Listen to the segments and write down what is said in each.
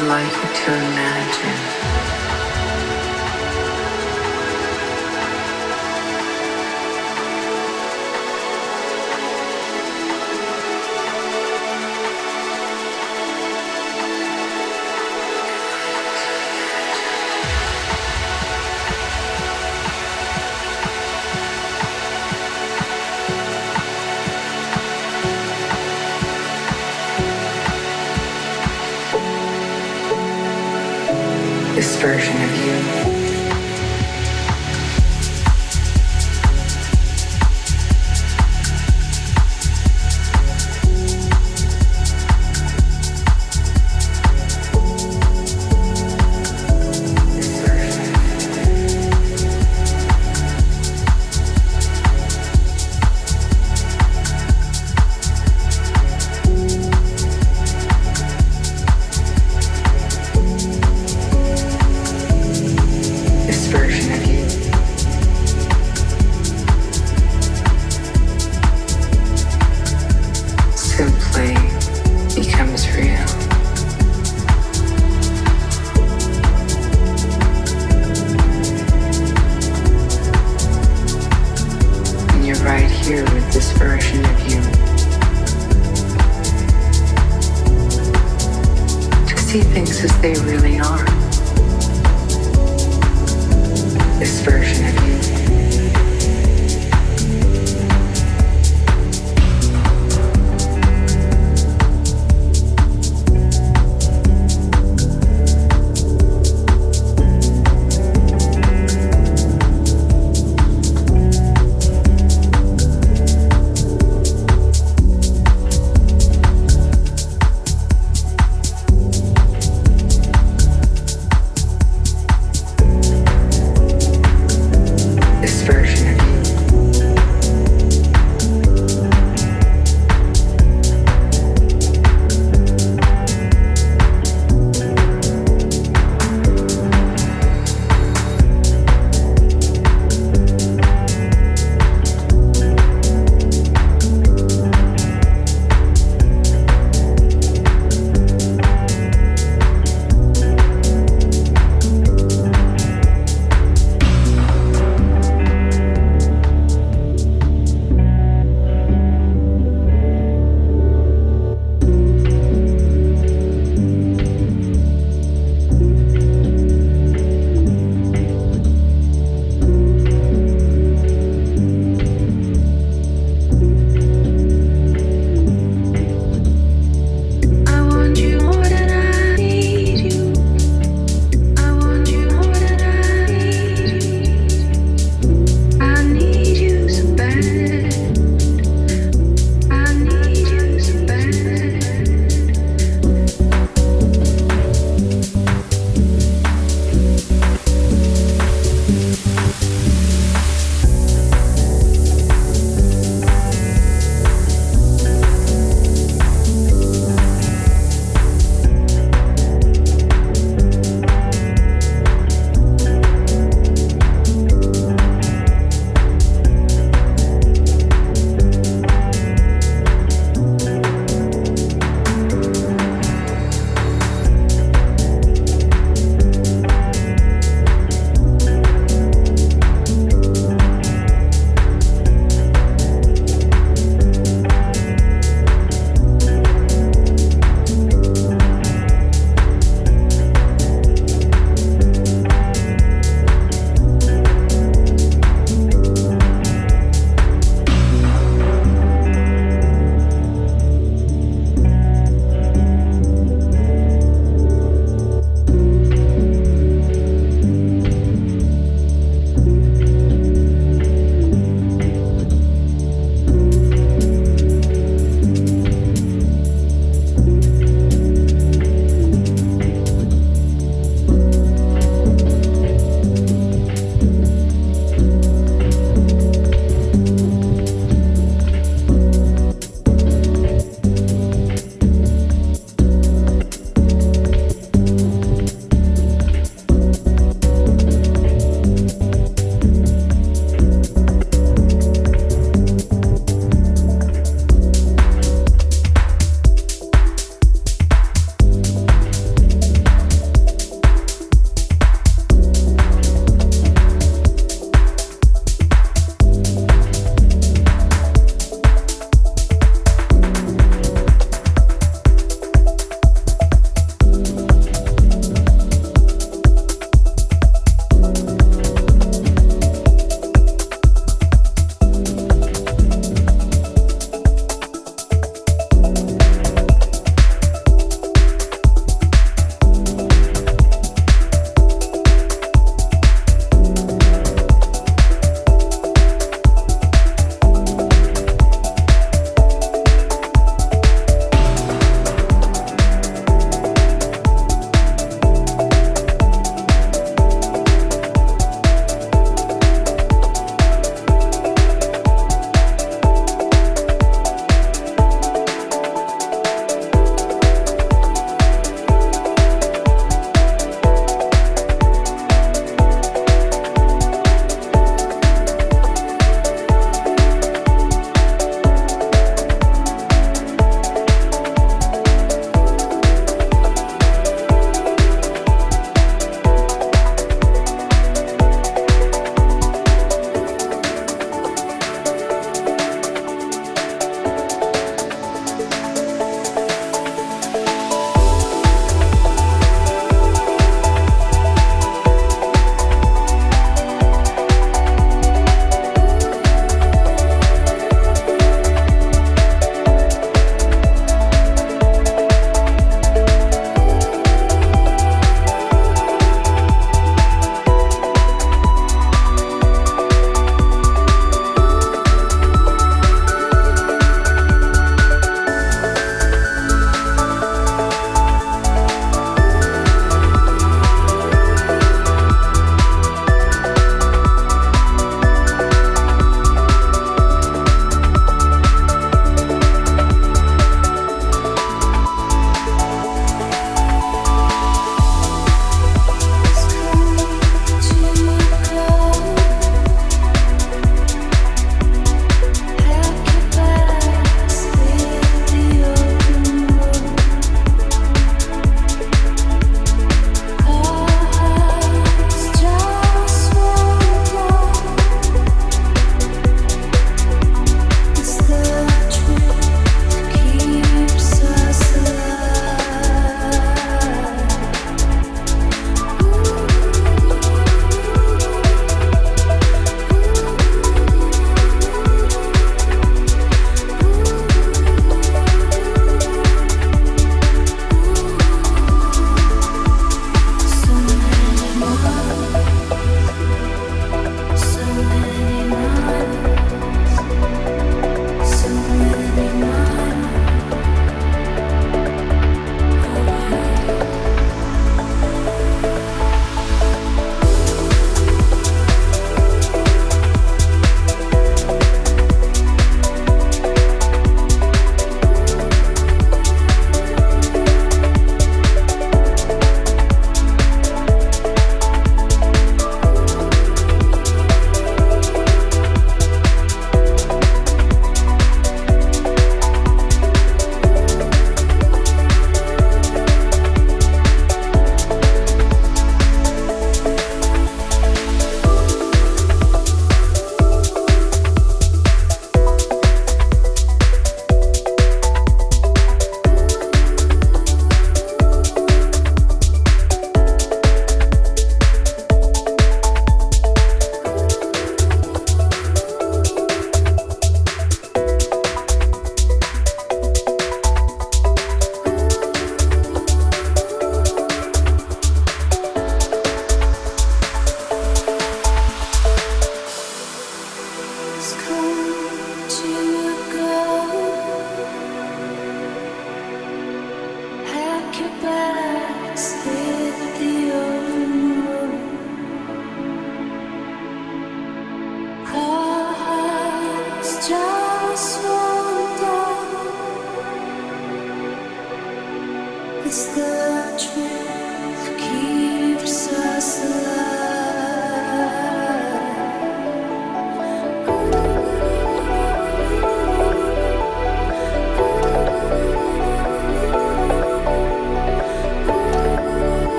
Like you to imagine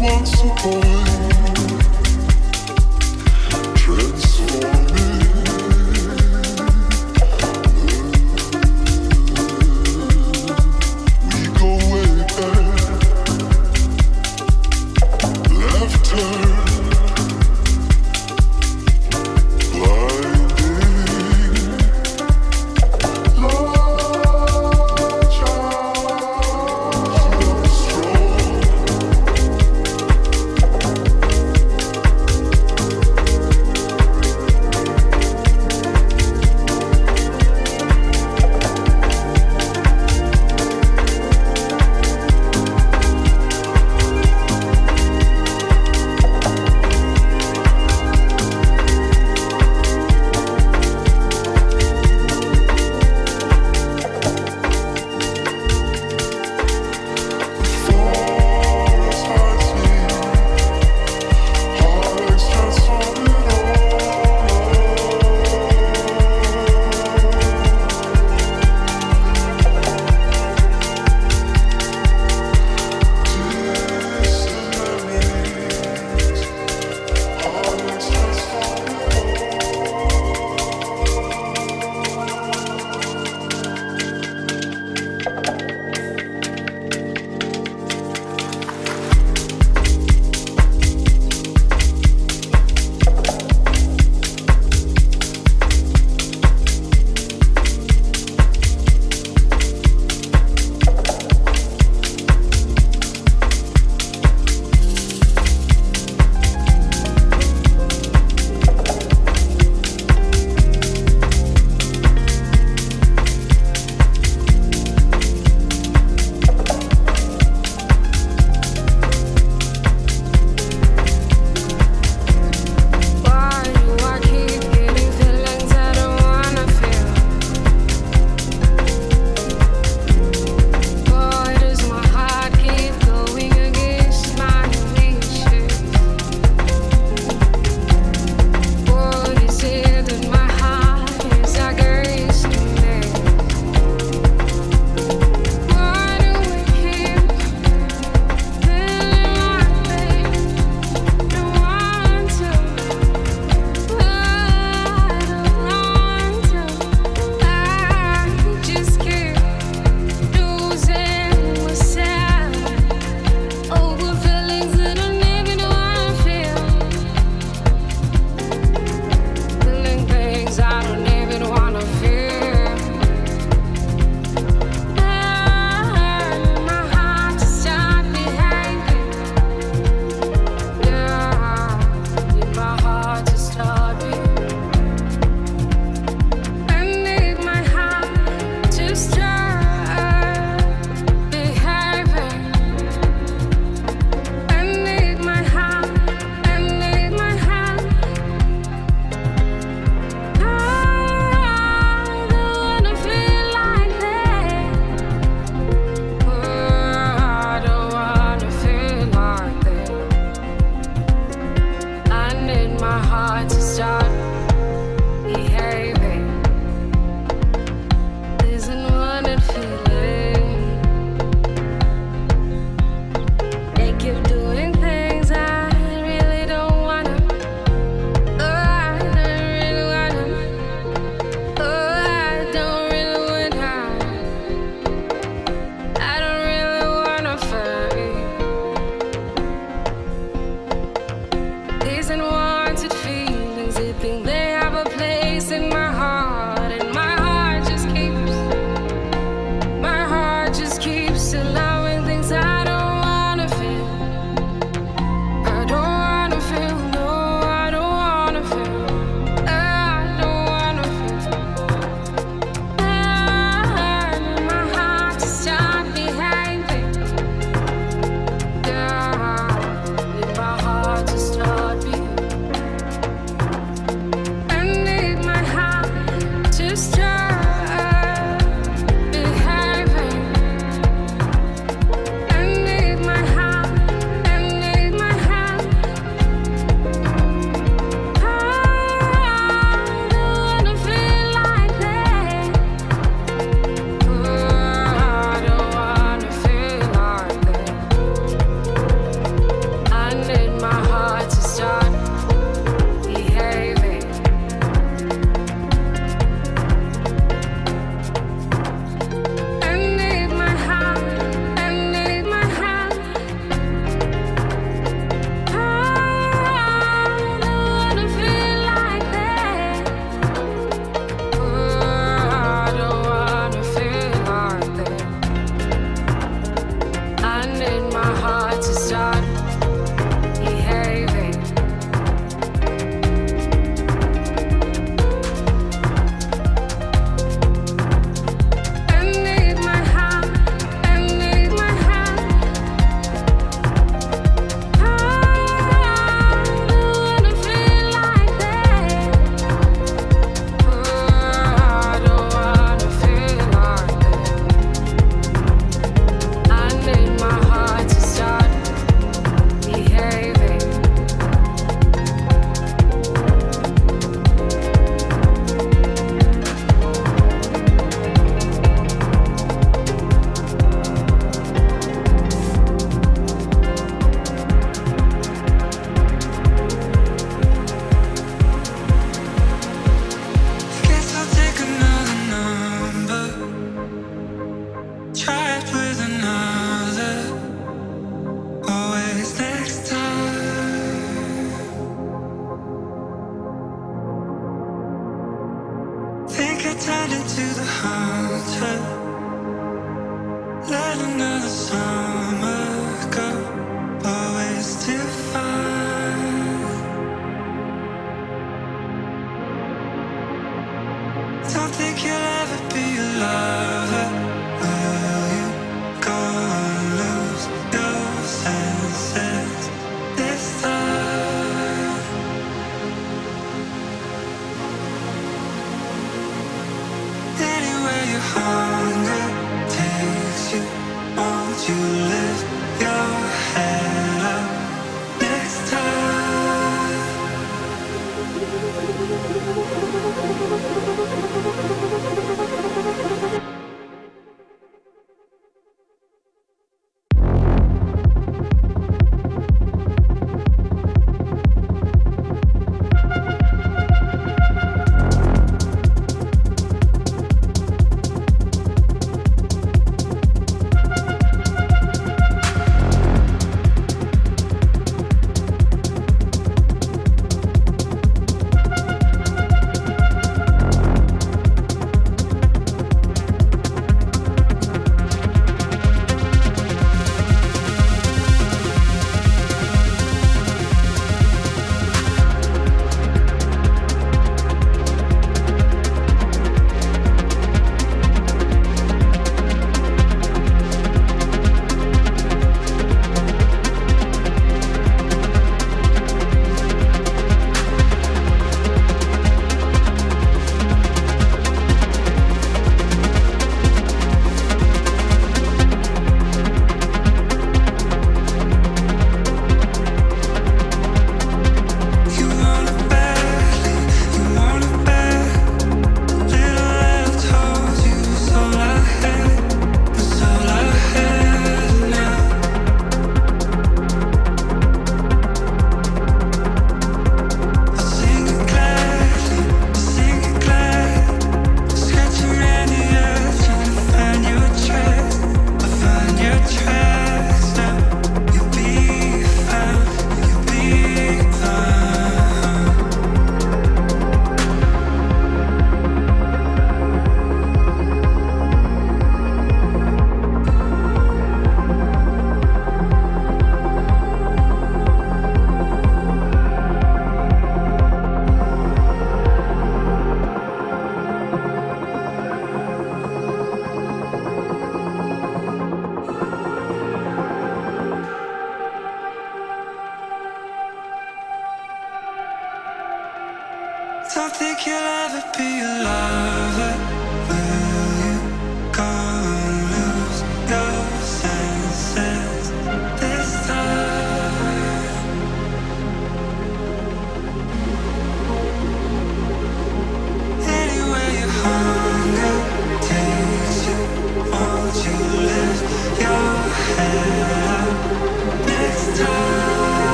once a boy.